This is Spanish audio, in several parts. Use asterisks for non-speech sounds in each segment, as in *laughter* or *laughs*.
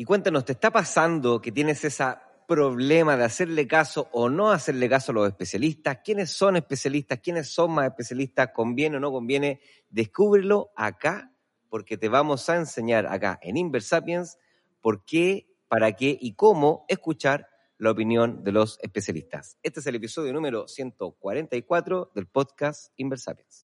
Y cuéntanos, ¿te está pasando que tienes ese problema de hacerle caso o no hacerle caso a los especialistas? ¿Quiénes son especialistas? ¿Quiénes son más especialistas? ¿Conviene o no conviene? Descúbrelo acá, porque te vamos a enseñar acá en Inversapiens por qué, para qué y cómo escuchar la opinión de los especialistas. Este es el episodio número 144 del podcast Inversapiens.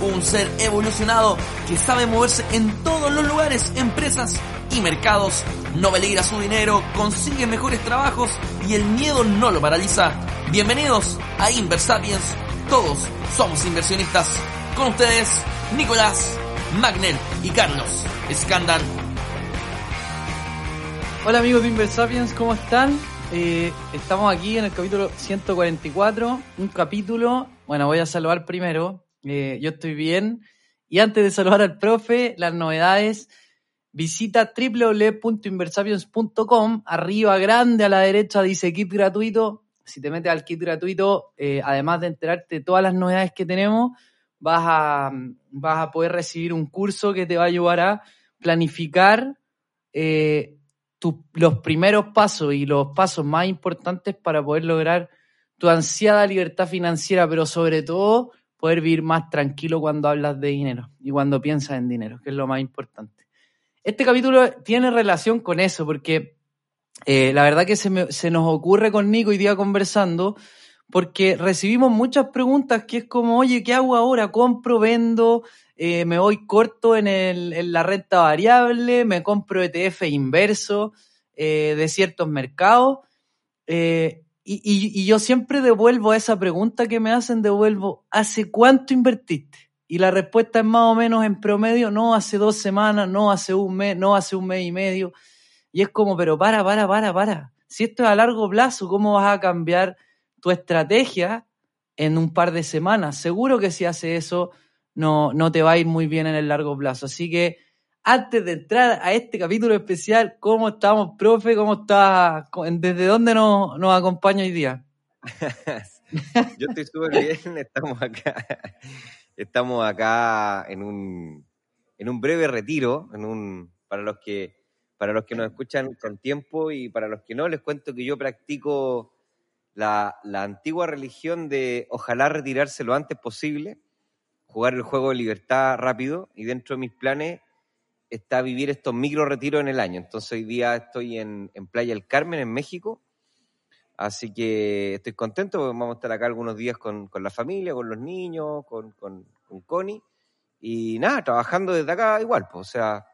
un ser evolucionado que sabe moverse en todos los lugares, empresas y mercados, no peligra su dinero, consigue mejores trabajos y el miedo no lo paraliza. Bienvenidos a Inversapiens, todos somos inversionistas. Con ustedes, Nicolás, Magner y Carlos Escandal. Hola amigos de Inversapiens, ¿cómo están? Eh, estamos aquí en el capítulo 144, un capítulo, bueno, voy a saludar primero eh, yo estoy bien. Y antes de saludar al profe, las novedades, visita www.inversapiens.com. Arriba, grande a la derecha, dice kit gratuito. Si te metes al kit gratuito, eh, además de enterarte de todas las novedades que tenemos, vas a, vas a poder recibir un curso que te va a ayudar a planificar eh, los primeros pasos y los pasos más importantes para poder lograr tu ansiada libertad financiera, pero sobre todo poder vivir más tranquilo cuando hablas de dinero y cuando piensas en dinero, que es lo más importante. Este capítulo tiene relación con eso, porque eh, la verdad que se, nos ocurre con Nico hoy día conversando, porque recibimos muchas preguntas que es como, oye, ¿qué hago ahora? ¿Compro, vendo? Eh, ¿Me voy corto en, la renta variable? ¿Me compro ETF inverso eh, de ciertos mercados? Y, y, yo siempre devuelvo a esa pregunta que me hacen, devuelvo, ¿hace cuánto invertiste? Y la respuesta es más o menos en promedio, no hace dos semanas, no hace un mes, no hace un mes y medio. Y es como, pero para, para, para, para. Si esto es a largo plazo, ¿cómo vas a cambiar tu estrategia en un par de semanas? Seguro que si haces eso, no, no te va a ir muy bien en el largo plazo. Así que antes de entrar a este capítulo especial, ¿cómo estamos, profe? ¿Cómo está? ¿Desde dónde nos, nos acompaña hoy día? *laughs* Yo estoy súper bien, *laughs* estamos acá, estamos acá en un, en un breve retiro, en un, para los que para los que nos escuchan con tiempo y para los que no, les cuento que yo practico la, la antigua religión de ojalá retirarse lo antes posible, jugar el juego de libertad rápido y dentro de mis planes está vivir estos micro retiros en el año. Entonces hoy día estoy en, Playa del Carmen, en México. Así que estoy contento vamos a estar acá algunos días con, la familia, con los niños, con, con, Connie. Y nada, trabajando desde acá igual. Pues, o sea,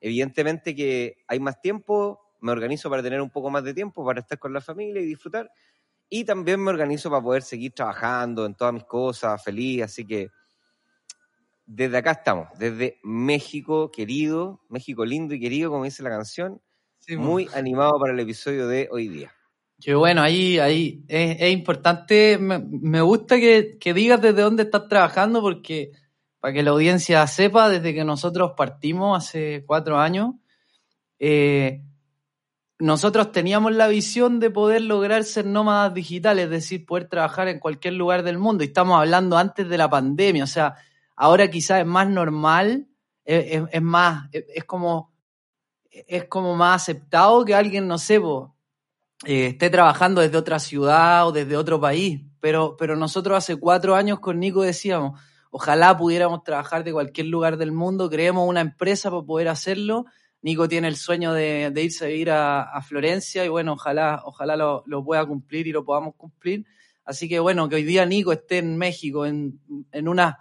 evidentemente que hay más tiempo, me organizo para tener un poco más de tiempo para estar con la familia y disfrutar. Y también me organizo para poder seguir trabajando en todas mis cosas, feliz. Así que desde acá estamos, desde México querido, México lindo y querido, como dice la canción, muy animado para el episodio de hoy día. Qué bueno, ahí, ahí es, importante, me, gusta que, digas desde dónde estás trabajando, porque para que la audiencia sepa, desde que nosotros partimos hace cuatro años, eh, nosotros teníamos la visión de poder lograr ser nómadas digitales, es decir, poder trabajar en cualquier lugar del mundo. Y estamos hablando antes de la pandemia, o sea, Ahora quizás es más normal, es, más, es, como, es como más aceptado que alguien, no sé, eh, esté trabajando desde otra ciudad o desde otro país. Pero, pero nosotros hace cuatro años con Nico decíamos, ojalá pudiéramos trabajar de cualquier lugar del mundo, creemos una empresa para poder hacerlo. Nico tiene el sueño de, irse a vivir a, Florencia y bueno, ojalá, ojalá lo, lo, pueda cumplir y lo podamos cumplir. Así que bueno, que hoy día Nico esté en México en, en una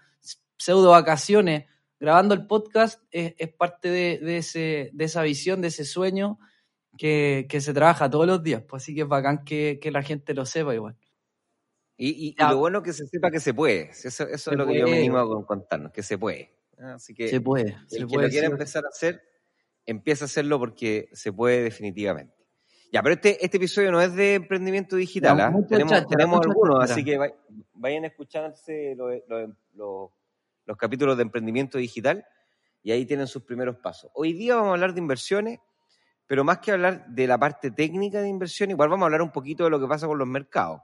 pseudo vacaciones grabando el podcast es, parte de, ese, de esa visión, de ese sueño que, se trabaja todos los días. Pues así que es bacán que, la gente lo sepa igual. Y, lo bueno que se sepa que se puede. Eso, es lo que yo me animo a contarnos, que se puede. Así que se puede. El que lo quiera empezar a hacer, empieza a hacerlo porque se puede definitivamente. Ya, pero este, este episodio no es de emprendimiento digital, No, ¿ah? tenemos, tenemos algunos, así que vay- vayan a escucharse los, los- los- los capítulos de emprendimiento digital y ahí tienen sus primeros pasos. Hoy día vamos a hablar de inversiones, pero más que hablar de la parte técnica de inversión, igual vamos a hablar un poquito de lo que pasa con los mercados.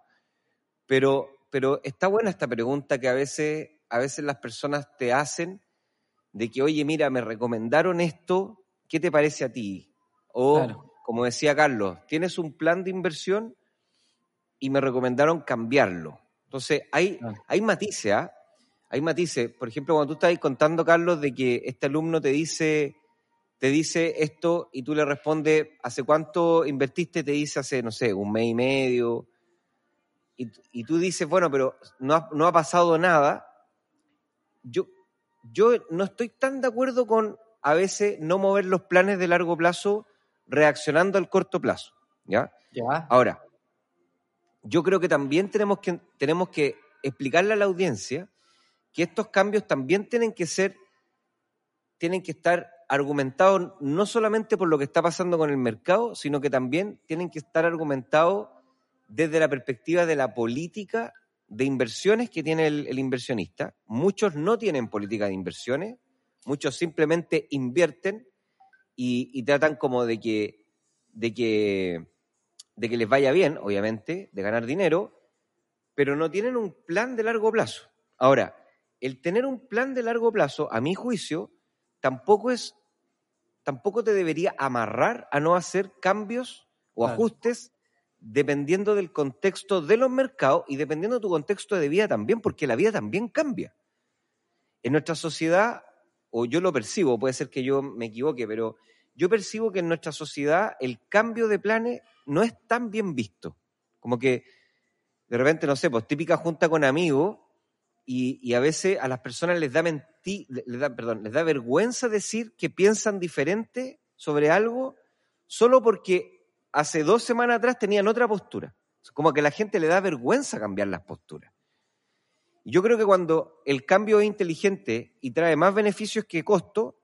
Pero, pero está buena esta pregunta que a veces, a veces las personas te hacen de que, oye, mira, me recomendaron esto, ¿qué te parece a ti? O, Claro. como decía Carlos, tienes un plan de inversión y me recomendaron cambiarlo. Entonces, hay, Claro. hay matices, ¿ah? Hay matices. Por ejemplo, cuando tú estás contando, Carlos, de que este alumno te dice, te dice esto y tú le respondes, ¿hace cuánto invertiste? Te dice hace, no sé, un mes y medio. Y, y tú dices, bueno, pero no ha, no ha pasado nada. Yo, yo no estoy tan de acuerdo con a veces no mover los planes de largo plazo reaccionando al corto plazo. ¿Ya? Ya. Ahora, yo creo que también tenemos que, tenemos que explicarle a la audiencia que estos cambios también tienen que ser, tienen que estar argumentados no solamente por lo que está pasando con el mercado, sino que también tienen que estar argumentados desde la perspectiva de la política de inversiones que tiene el, inversionista. Muchos no tienen política de inversiones, muchos simplemente invierten y, y tratan como de que, de que de que les vaya bien, obviamente, de ganar dinero, pero no tienen un plan de largo plazo. Ahora, el tener un plan de largo plazo, a mi juicio, tampoco es, tampoco te debería amarrar a no hacer cambios o ajustes dependiendo del contexto de los mercados y dependiendo de tu contexto de vida también, porque la vida también cambia. En nuestra sociedad, o yo lo percibo, puede ser que yo me equivoque, pero yo percibo que en nuestra sociedad el cambio de planes no es tan bien visto. Como que de repente, no sé, pues típica junta con amigos y, y a veces a las personas les da menti- les da, perdón, les da vergüenza decir que piensan diferente sobre algo solo porque hace dos semanas atrás tenían otra postura. Como que a la gente le da vergüenza cambiar las posturas. Yo creo que cuando el cambio es inteligente y trae más beneficios que costo,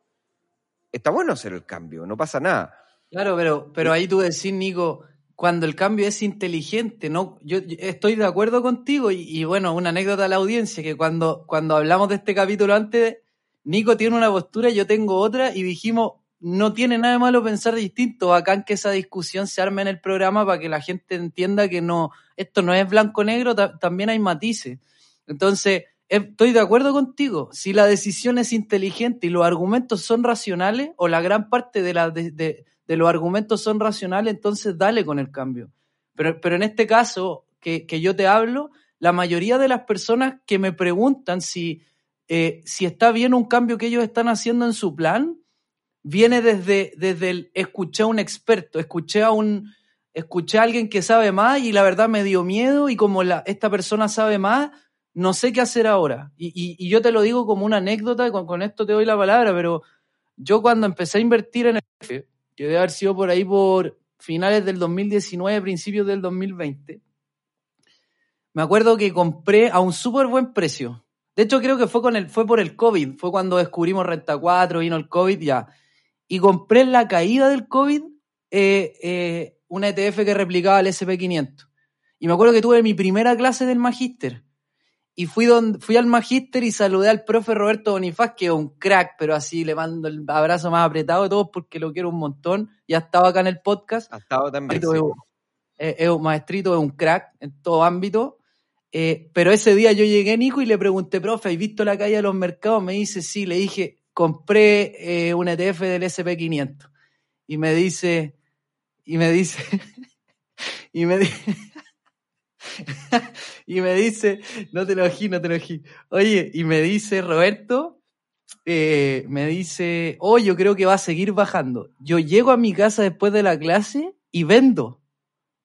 está bueno hacer el cambio, no pasa nada. Claro, pero, pero ahí tú decís, Nico, cuando el cambio es inteligente, ¿no? Yo, yo estoy de acuerdo contigo y, bueno, una anécdota a la audiencia, que cuando, cuando hablamos de este capítulo antes, Nico tiene una postura yo tengo otra y dijimos, no tiene nada de malo pensar distinto, bacán que esa discusión se arme en el programa para que la gente entienda que no, esto no es blanco-negro, ta- también hay matices. Entonces, eh, estoy de acuerdo contigo. Si la decisión es inteligente y los argumentos son racionales, o la gran parte de, la, de- de los argumentos son racionales, entonces dale con el cambio. Pero, pero en este caso que, que yo te hablo, la mayoría de las personas que me preguntan si, eh, si está bien un cambio que ellos están haciendo en su plan, viene desde, desde el escuché a un experto, escuché a un, escuché a alguien que sabe más y la verdad me dio miedo y como esta persona sabe más, no sé qué hacer ahora. Y, y- yo te lo digo como una anécdota, con, con esto te doy la palabra, pero yo cuando empecé a invertir en el que debe haber sido por ahí por finales del 2019, principios del 2020, me acuerdo que compré a un súper buen precio. De hecho, creo que fue, con el, fue por el COVID, fue cuando descubrimos Renta 4, vino el COVID, ya. Y compré en la caída del COVID eh, eh, un ETF que replicaba el SP500. Y me acuerdo que tuve mi primera clase del magíster. Y fui, donde, fui al magíster y saludé al profe Roberto Bonifaz, que es un crack, pero así le mando el abrazo más apretado de todos porque lo quiero un montón. Ya estaba acá en el podcast. Ha estado también. Sí. es, es un maestrito, es un crack en todo ámbito. Eh, pero ese día yo llegué, Nico, y le pregunté, profe, ¿has visto la caída de los mercados? Me dice, sí, le dije, compré eh, un ETF del SP500. Y me dice, y me dice, *laughs* y me dice, *laughs* y me dice, no te lo ojí, no te lo ojí. Oye, y me dice Roberto, eh, me dice, oh, yo creo que va a seguir bajando. Yo llego a mi casa después de la clase y vendo.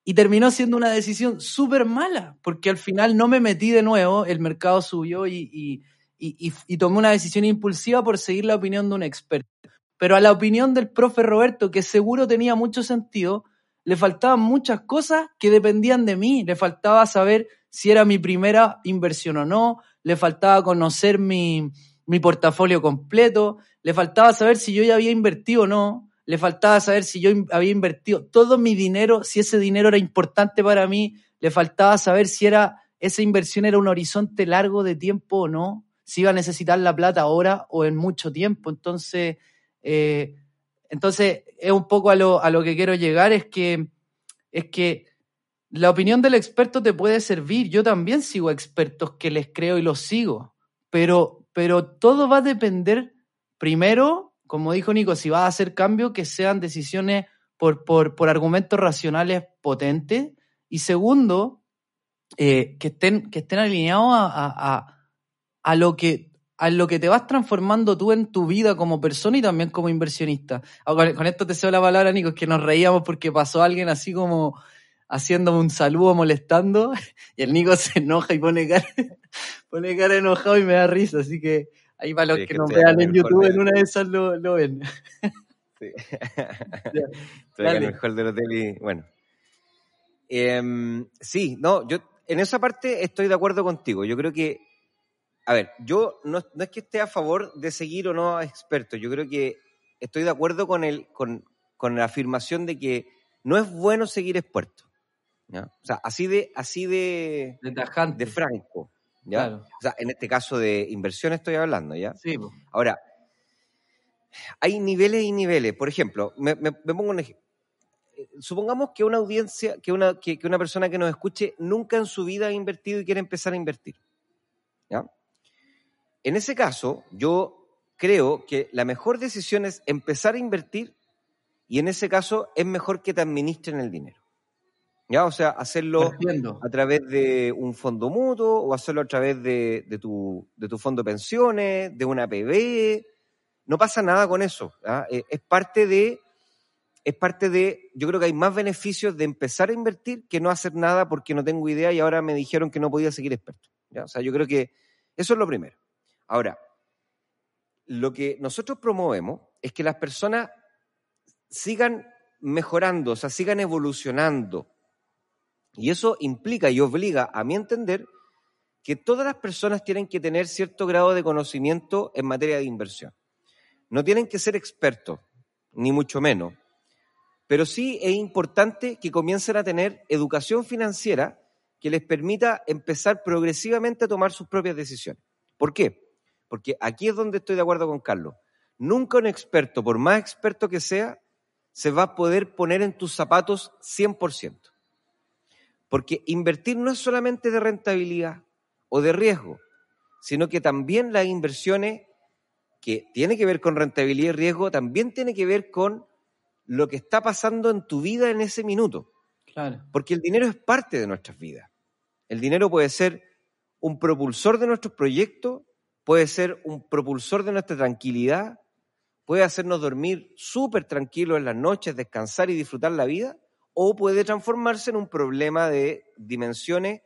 Y terminó siendo una decisión súper mala, porque al final no me metí de nuevo, el mercado subió y, y, y, y tomé una decisión impulsiva por seguir la opinión de un experto. Pero a la opinión del profe Roberto, que seguro tenía mucho sentido, le faltaban muchas cosas que dependían de mí. Le faltaba saber si era mi primera inversión o no, le faltaba conocer mi, mi portafolio completo, le faltaba saber si yo ya había invertido o no. le faltaba saber si yo había invertido todo mi dinero, si ese dinero era importante para mí, le faltaba saber si era esa inversión era un horizonte largo de tiempo o no, si iba a necesitar la plata ahora o en mucho tiempo. Entonces, eh, entonces es un poco a lo, a lo que quiero llegar, es que, es que la opinión del experto te puede servir. Yo también sigo expertos que les creo y los sigo, pero, pero todo va a depender, primero, como dijo Nico, si va a hacer cambios, que sean decisiones por, por, por argumentos racionales potentes. Y segundo, eh, que, estén, que estén alineados a, a, lo que, a lo que te vas transformando tú en tu vida como persona y también como inversionista. Ah, con, esto te cedo la palabra, Nico, es que nos reíamos porque pasó alguien así como haciéndome un saludo, molestando, *laughs* y el Nico se enoja y pone cara, *laughs* pone cara enojado y me da risa, así que ahí para los que, nos vean en YouTube, en una de esas lo, lo ven. *laughs* Sí. Estoy en el hall del hotel y bueno. Em, sí, no, yo en esa parte estoy de acuerdo contigo. Yo creo que, a ver, yo no, es que esté a favor de seguir o no a expertos. Yo creo que estoy de acuerdo con, el, con, la afirmación de que no es bueno seguir expertos. O sea, así de, así de, de, franco. ¿ya? O sea, en este caso de inversión estoy hablando, ¿ya? Sí. Ahora, hay niveles y niveles. Por ejemplo, me, me pongo un ejemplo supongamos que una audiencia, que una, que, una persona que nos escuche nunca en su vida ha invertido y quiere empezar a invertir. En ese caso, yo creo que la mejor decisión es empezar a invertir y en ese caso es mejor que te administren el dinero. ¿Ya? O sea, hacerlo a través de un fondo mutuo o hacerlo a través de, de, tu, de tu fondo de pensiones, de una PB. No pasa nada con eso. Eh, es parte de es parte de, yo creo que hay más beneficios de empezar a invertir que no hacer nada porque no tengo idea y ahora me dijeron que no podía seguir experto. O sea, yo creo que eso es lo primero. Ahora, lo que nosotros promovemos es que las personas sigan mejorando, o sea, sigan evolucionando. Y eso implica y obliga, a mi entender, que todas las personas tienen que tener cierto grado de conocimiento en materia de inversión. No tienen que ser expertos, ni mucho menos, pero sí es importante que comiencen a tener educación financiera que les permita empezar progresivamente a tomar sus propias decisiones. ¿Por qué? Porque aquí es donde estoy de acuerdo con Carlos. Nunca un experto, por más experto que sea, se va a poder poner en tus zapatos 100%. Porque invertir no es solamente de rentabilidad o de riesgo, sino que también las inversiones que tienen que ver con rentabilidad y riesgo, también tiene que ver con lo que está pasando en tu vida en ese minuto. Claro. Porque el dinero es parte de nuestras vidas. El dinero puede ser un propulsor de nuestros proyectos, puede ser un propulsor de nuestra tranquilidad, puede hacernos dormir súper tranquilos en las noches, descansar y disfrutar la vida, o puede transformarse en un problema de dimensiones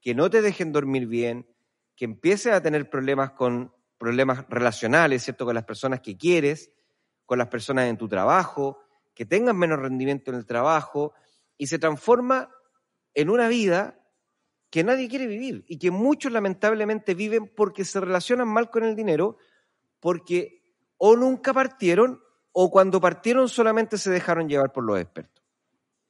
que no te dejen dormir bien, que empieces a tener problemas con problemas relacionales, ¿cierto? Con las personas que quieres, con las personas en tu trabajo, que tengan menos rendimiento en el trabajo y se transforma en una vida que nadie quiere vivir y que muchos lamentablemente viven porque se relacionan mal con el dinero, porque o nunca partieron o cuando partieron solamente se dejaron llevar por los expertos.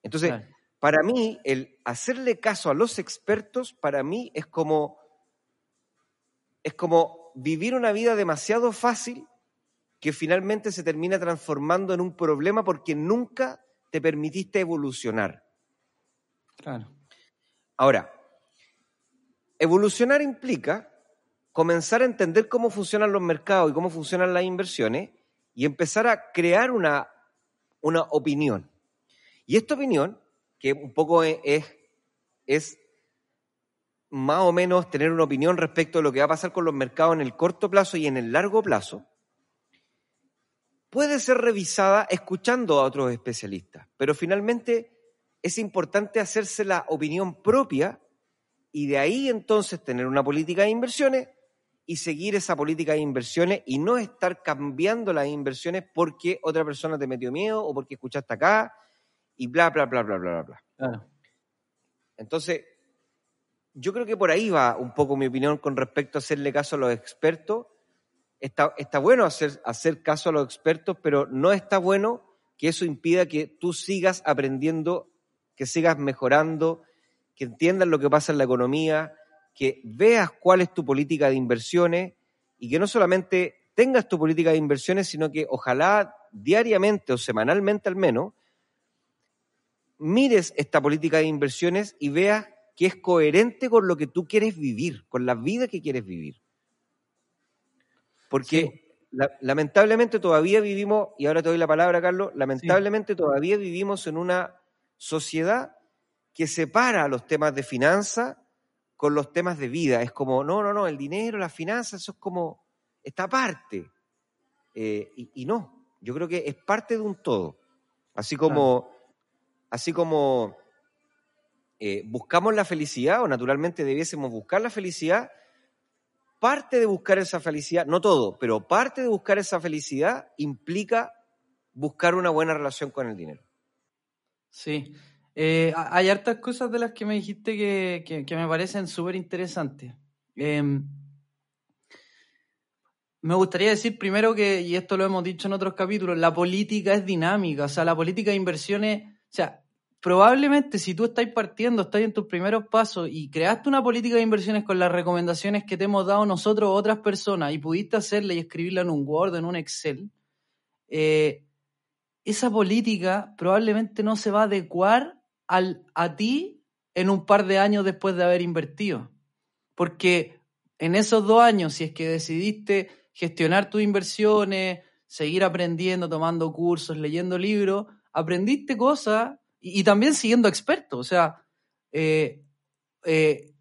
Entonces, para mí, el hacerle caso a los expertos, para mí es como, es como vivir una vida demasiado fácil que finalmente se termina transformando en un problema porque nunca te permitiste evolucionar. Claro. Ahora, evolucionar implica comenzar a entender cómo funcionan los mercados y cómo funcionan las inversiones y empezar a crear una, una opinión. Y esta opinión, que un poco es, es más o menos tener una opinión respecto a lo que va a pasar con los mercados en el corto plazo y en el largo plazo, puede ser revisada escuchando a otros especialistas, pero finalmente es importante hacerse la opinión propia y de ahí entonces tener una política de inversiones y seguir esa política de inversiones y no estar cambiando las inversiones porque otra persona te metió miedo o porque escuchaste acá y bla, bla, bla, bla, bla, bla. Entonces, yo creo que por ahí va un poco mi opinión con respecto a hacerle caso a los expertos está, está bueno hacer, hacer caso a los expertos, pero no está bueno que eso impida que tú sigas aprendiendo, que sigas mejorando, que entiendas lo que pasa en la economía, que veas cuál es tu política de inversiones y que no solamente tengas tu política de inversiones, sino que ojalá diariamente o semanalmente al menos, mires esta política de inversiones y veas que es coherente con lo que tú quieres vivir, con la vida que quieres vivir. Porque lamentablemente todavía vivimos, y ahora te doy la palabra, Carlos, lamentablemente todavía vivimos en una sociedad que separa los temas de finanzas con los temas de vida. Es como, no, no, no, el dinero, las finanzas, eso es como esta aparte. Eh, y, no, yo creo que es parte de un todo. Así como, así como eh, buscamos la felicidad, o naturalmente debiésemos buscar la felicidad, parte de buscar esa felicidad, no todo, pero parte de buscar esa felicidad implica buscar una buena relación con el dinero. Sí, eh, hay hartas cosas de las que me dijiste que, me parecen súper interesantes. Em, me gustaría decir primero que, y esto lo hemos dicho en otros capítulos, la política es dinámica, o sea, la política de inversiones, o sea, probablemente si tú estás partiendo, estás en tus primeros pasos y creaste una política de inversiones con las recomendaciones que te hemos dado nosotros o otras personas y pudiste hacerla y escribirla en un Word, en un Excel, eh, esa política probablemente no se va a adecuar al, a ti en un par de años después de haber invertido. Porque en esos dos años, si es que decidiste gestionar tus inversiones, seguir aprendiendo, tomando cursos, leyendo libros, aprendiste cosas y, también siguiendo expertos. O sea, eh, eh,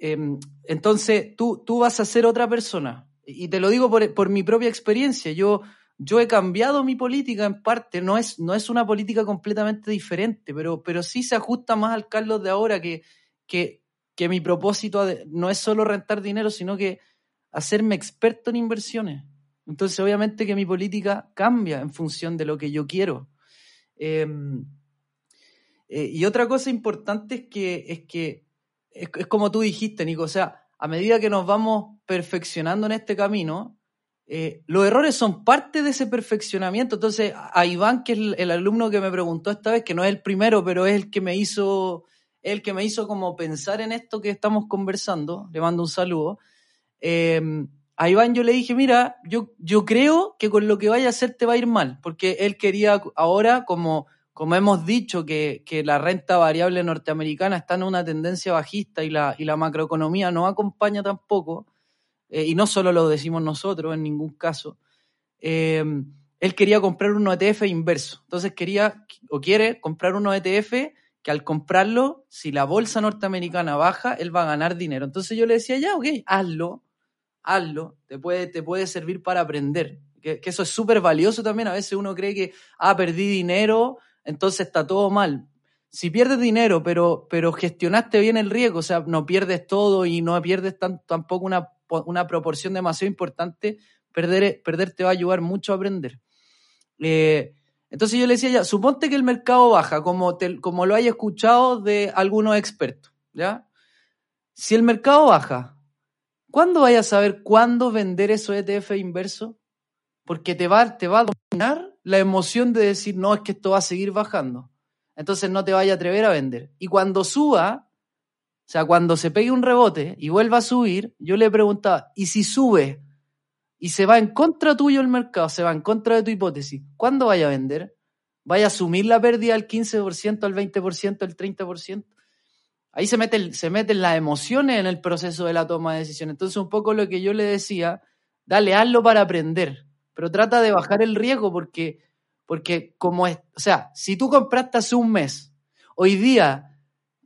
em, entonces tú, tú vas a ser otra persona. Y te lo digo por, por mi propia experiencia. Yo yo he cambiado mi política en parte, no es, no es una política completamente diferente, pero, pero sí se ajusta más al Carlos de ahora que, que, que mi propósito no es solo rentar dinero, sino que hacerme experto en inversiones. Entonces, obviamente que mi política cambia en función de lo que yo quiero. Em, eh, y otra cosa importante es que, es que es, es, como tú dijiste, Nico, o sea, a medida que nos vamos perfeccionando en este camino, eh, los errores son parte de ese perfeccionamiento. Entonces, a Iván, que es el, alumno que me preguntó esta vez, que no es el primero, pero es el que me hizo, el que me hizo como pensar en esto que estamos conversando, le mando un saludo. Em, a Iván yo le dije, mira, yo, yo creo que con lo que vaya a hacer te va a ir mal, porque él quería ahora, como, como hemos dicho, que, que la renta variable norteamericana está en una tendencia bajista y la, y la macroeconomía no acompaña tampoco, eh, y no solo lo decimos nosotros en ningún caso, eh, él quería comprar un ETF inverso. Entonces quería o quiere comprar un ETF que al comprarlo, si la bolsa norteamericana baja, él va a ganar dinero. Entonces yo le decía, ya, ok, hazlo, hazlo, te puede, te puede servir para aprender. Que, eso es súper valioso también. A veces uno cree que, ah, perdí dinero, entonces está todo mal. Si pierdes dinero, pero, pero gestionaste bien el riesgo, o sea, no pierdes todo y no pierdes tampoco una una proporción demasiado importante, perder, perder te va a ayudar mucho a aprender. Eh, entonces yo le decía ya, suponte que el mercado baja, como, como lo hay escuchado de algunos expertos, ¿ya? Si el mercado baja, ¿cuándo vayas a saber cuándo vender esos ETF inverso? Porque te va, te va a dominar la emoción de decir, no, es que esto va a seguir bajando. Entonces no te vayas a atrever a vender. Y cuando suba, o sea, cuando se pegue un rebote y vuelva a subir, yo le preguntaba, ¿y si sube y se va en contra tuyo el mercado, se va en contra de tu hipótesis, ¿cuándo vaya a vender? ¿Vaya a asumir la pérdida al 15%, al 20%, al 30%? Ahí se, mete se meten las emociones en el proceso de la toma de decisión. Entonces, un poco lo que yo le decía, dale, hazlo para aprender, pero trata de bajar el riesgo porque, porque como es, o sea, si tú compraste hace un mes, hoy día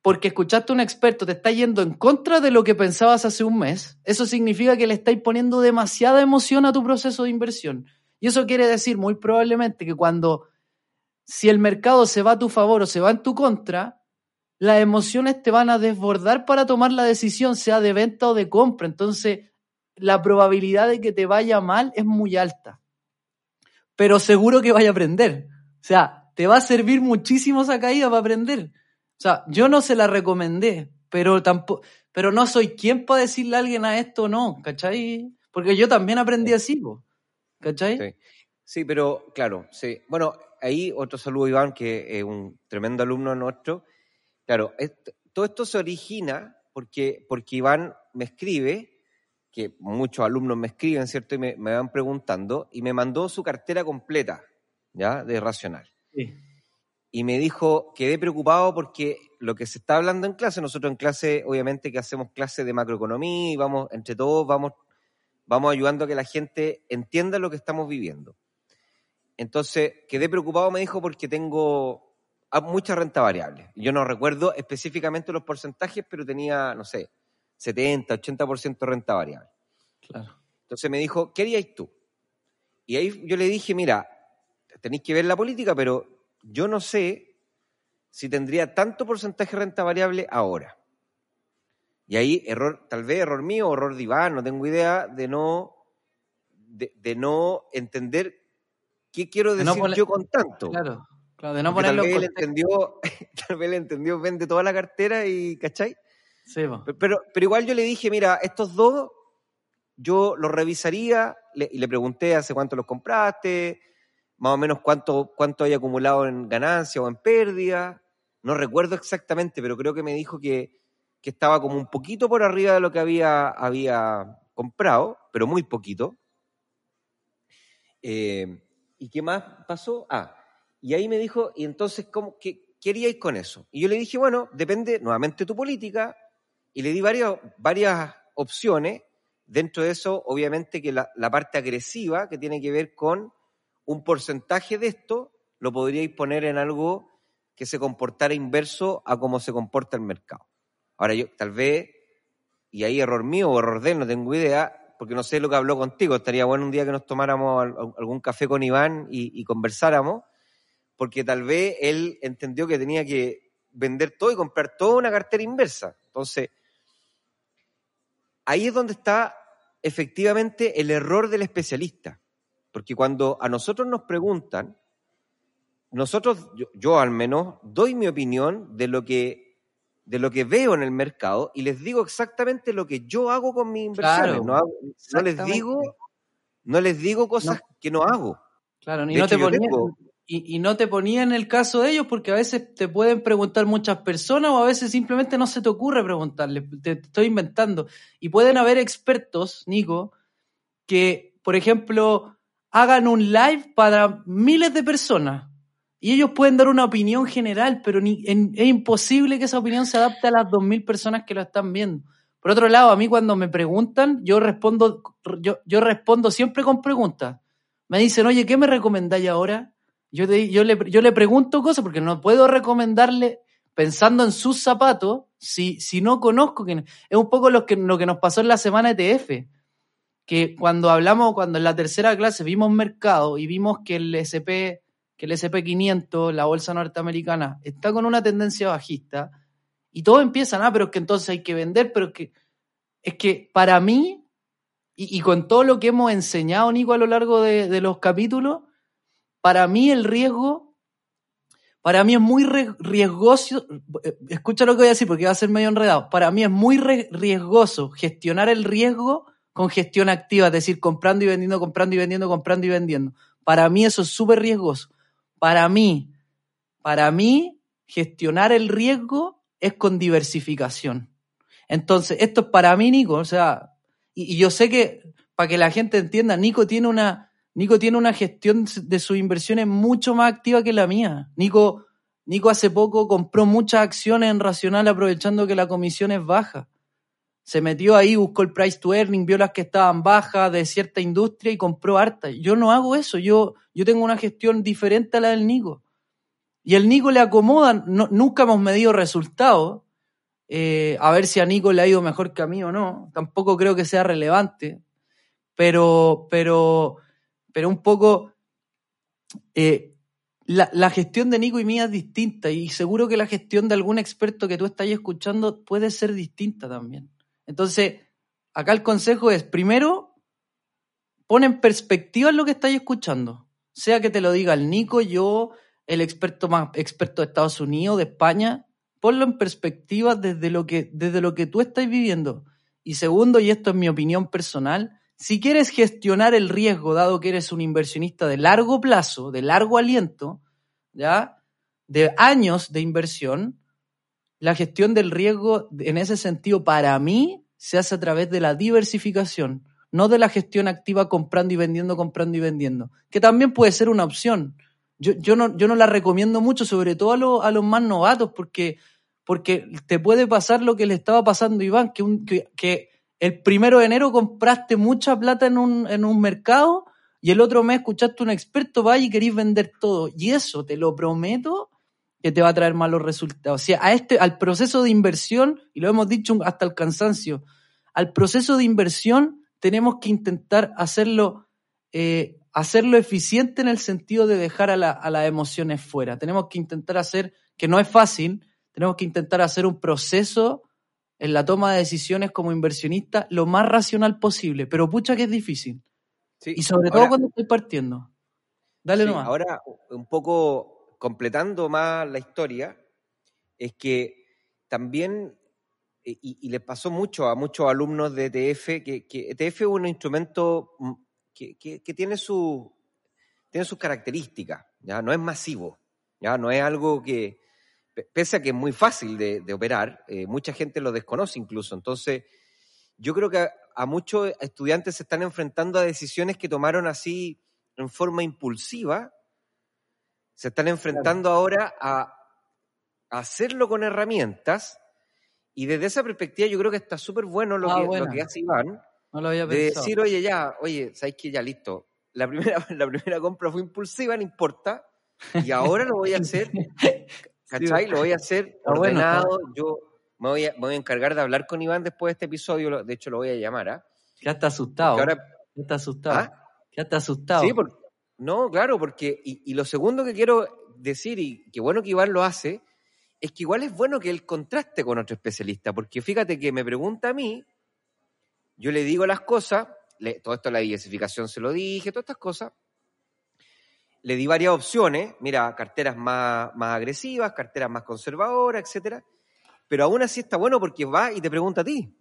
porque escuchaste a un experto, te está yendo en contra de lo que pensabas hace un mes, eso significa que le estáis poniendo demasiada emoción a tu proceso de inversión. Y eso quiere decir muy probablemente que cuando, si el mercado se va a tu favor o se va en tu contra, las emociones te van a desbordar para tomar la decisión, sea de venta o de compra. Entonces, la probabilidad de que te vaya mal es muy alta. Pero seguro que vaya a aprender. O sea, te va a servir muchísimo esa caída para aprender. O sea, yo no se la recomendé, pero tampoco, pero no soy quien para decirle a alguien a esto o no, ¿cachai? Porque yo también aprendí así, ¿cachai? Sí. sí. pero claro, sí. Bueno, ahí otro saludo Iván, que es un tremendo alumno nuestro. Claro, todo esto se origina porque, porque Iván me escribe, que muchos alumnos me escriben, ¿cierto? Y me, me van preguntando, y me mandó su cartera completa, ¿ya? De Racional. Sí. Y me dijo, quedé preocupado porque lo que se está hablando en clase, nosotros en clase, obviamente que hacemos clases de macroeconomía y vamos, entre todos, vamos, vamos ayudando a que la gente entienda lo que estamos viviendo. Entonces, quedé preocupado, me dijo, porque tengo mucha renta variable. Yo no recuerdo específicamente los porcentajes, pero tenía, no sé, 70, 80% renta variable. Claro. Entonces me dijo, ¿qué haríais tú? Y ahí yo le dije, mira, tenéis que ver la política, pero yo no sé si tendría tanto porcentaje de renta variable ahora. Y ahí, error, tal vez error mío, error de Iván, no tengo idea de no, de no entender ¿qué quiero decir yo con tanto? Claro, claro de no ponerlo tal vez, él entendió, *laughs* tal vez él entendió, vende toda la cartera y, ¿cachai? Sí, pero, pero igual yo le dije, mira, estos dos yo los revisaría y le pregunté hace cuánto los compraste, más o menos cuánto, cuánto hay acumulado en ganancia o en pérdida. No recuerdo exactamente, pero creo que me dijo que, que estaba como un poquito por arriba de lo que había, había comprado, pero muy poquito. Eh, ¿Y qué más pasó? Ah, y ahí me dijo, y entonces, ¿cómo, qué, queríais con eso? Y yo le dije, bueno, depende nuevamente de tu política, y le di varias, varias opciones. Dentro de eso, obviamente, que la parte agresiva, que tiene que ver con un porcentaje de esto, lo podríais poner en algo que se comportara inverso a cómo se comporta el mercado. Ahora, yo tal vez, y ahí error mío o error de él, no tengo idea, porque no sé lo que habló contigo, estaría bueno un día que nos tomáramos algún café con Iván y, conversáramos, porque tal vez él entendió que tenía que vender todo y comprar toda una cartera inversa. Entonces, ahí es donde está efectivamente el error del especialista, porque cuando a nosotros nos preguntan, nosotros, yo, yo al menos, doy mi opinión de lo que de lo que veo en el mercado y les digo exactamente lo que yo hago con mis inversiones. no, les digo, no les digo cosas que no hago. Claro, y no, te ponía, y, no te ponía en el caso de ellos porque a veces te pueden preguntar muchas personas o a veces simplemente no se te ocurre preguntarles. Te, te estoy inventando. Y pueden haber expertos, Nico, que, por ejemplo, hagan un live para miles de personas y ellos pueden dar una opinión general, pero ni, es imposible que esa opinión se adapte a las 2.000 personas que lo están viendo. Por otro lado, a mí cuando me preguntan, yo respondo, yo, yo respondo siempre con preguntas. Me dicen, oye, ¿qué me recomendáis ahora? Yo, yo, le, yo le pregunto cosas porque no puedo recomendarle pensando en sus zapatos si, si no conozco quién es. un poco lo que, lo que nos pasó en la semana ETF, que cuando hablamos, cuando en la tercera clase vimos mercado y vimos que el SP que el SP500, la bolsa norteamericana, está con una tendencia bajista y todos empiezan, ah, pero es que entonces hay que vender, pero es que, es que para mí, y, con todo lo que hemos enseñado, Nico, a lo largo de, los capítulos, para mí el riesgo, para mí es muy riesgoso, escucha lo que voy a decir porque va a ser medio enredado, para mí es muy riesgoso gestionar el riesgo con gestión activa, es decir, comprando y vendiendo, comprando y vendiendo, comprando y vendiendo. Para mí eso es súper riesgoso. Para mí, para mí, gestionar el riesgo es con diversificación. Entonces, esto es para mí, Nico, o sea, y, yo sé que, para que la gente entienda, Nico tiene una, Nico tiene una gestión de sus inversiones mucho más activa que la mía. Nico, Nico hace poco compró muchas acciones en Racional aprovechando que la comisión es baja. Se metió ahí, buscó el price to earning, vio las que estaban bajas de cierta industria y compró harta. Yo no hago eso, yo, yo tengo una gestión diferente a la del Nico. Y el Nico le acomoda, nunca hemos medido resultados, eh, a ver si a Nico le ha ido mejor que a mí o no. Tampoco creo que sea relevante, pero, pero, pero un poco eh, la, la, gestión de Nico y mía es distinta y seguro que la gestión de algún experto que tú estás escuchando puede ser distinta también. Entonces, acá el consejo es, primero, pon en perspectiva lo que estáis escuchando. Sea que te lo diga el Nico, yo, el experto más experto de Estados Unidos, de España, ponlo en perspectiva desde lo que, desde lo que tú estás viviendo. Y segundo, y esto es mi opinión personal, si quieres gestionar el riesgo, dado que eres un inversionista de largo plazo, de largo aliento, ¿ya? De años de inversión, la gestión del riesgo en ese sentido para mí se hace a través de la diversificación, no de la gestión activa comprando y vendiendo, comprando y vendiendo, que también puede ser una opción. Yo, yo, no, yo no la recomiendo mucho, sobre todo a, a los más novatos, porque, porque te puede pasar lo que le estaba pasando a Iván, que, el primero de enero compraste mucha plata en un, en un mercado y el otro mes escuchaste a un experto, vaya y querís vender todo. Y eso, te lo prometo, que te va a traer malos resultados. O sea, a este, al proceso de inversión, y lo hemos dicho hasta el cansancio, al proceso de inversión tenemos que intentar hacerlo, eh, hacerlo eficiente en el sentido de dejar a, la- a las emociones fuera. Tenemos que intentar hacer, que no es fácil, tenemos que intentar hacer un proceso en la toma de decisiones como inversionista lo más racional posible, pero pucha que es difícil. Sí, Y sobre ahora- todo cuando estoy partiendo. Dale Sí, nomás. Ahora, un poco completando más la historia, es que también, eh, y, y le pasó mucho a muchos alumnos de ETF, que, que ETF es un instrumento mm, que, tiene, su, tiene sus características, ¿ya? no es masivo, ¿ya? no es algo que, pe- pese a que es muy fácil de, operar, eh, mucha gente lo desconoce incluso. Entonces, yo creo que a muchos estudiantes se están enfrentando a decisiones que tomaron así en forma impulsiva, se están enfrentando ahora a, hacerlo con herramientas y desde esa perspectiva yo creo que está súper bueno lo, Ah, que, lo que hace Iván, No lo había de pensado. decir, oye, ya, oye, ¿sabes qué? Ya, listo. La primera, *laughs* la primera compra fue impulsiva, no importa, y ahora lo voy a hacer *laughs* ¿Cachai? Lo voy a hacer bueno, ordenado. Yo me voy, a, me voy a encargar de hablar con Iván después de este episodio. De hecho, lo voy a llamar. ¿ah? Ya está asustado. Porque ahora, Ya está asustado. ¿Ah? Ya está asustado. Sí, por- no, claro, porque. Y, y lo segundo que quiero decir, y qué bueno que Iván lo hace, es que igual es bueno que él contraste con otro especialista. Porque fíjate que me pregunta a mí, yo le digo las cosas, le- todo esto la diversificación se lo dije, todas estas cosas. Le di varias opciones, mira, carteras más, más agresivas, carteras más conservadoras, etcétera. Pero aún así está bueno porque va y te pregunta a ti.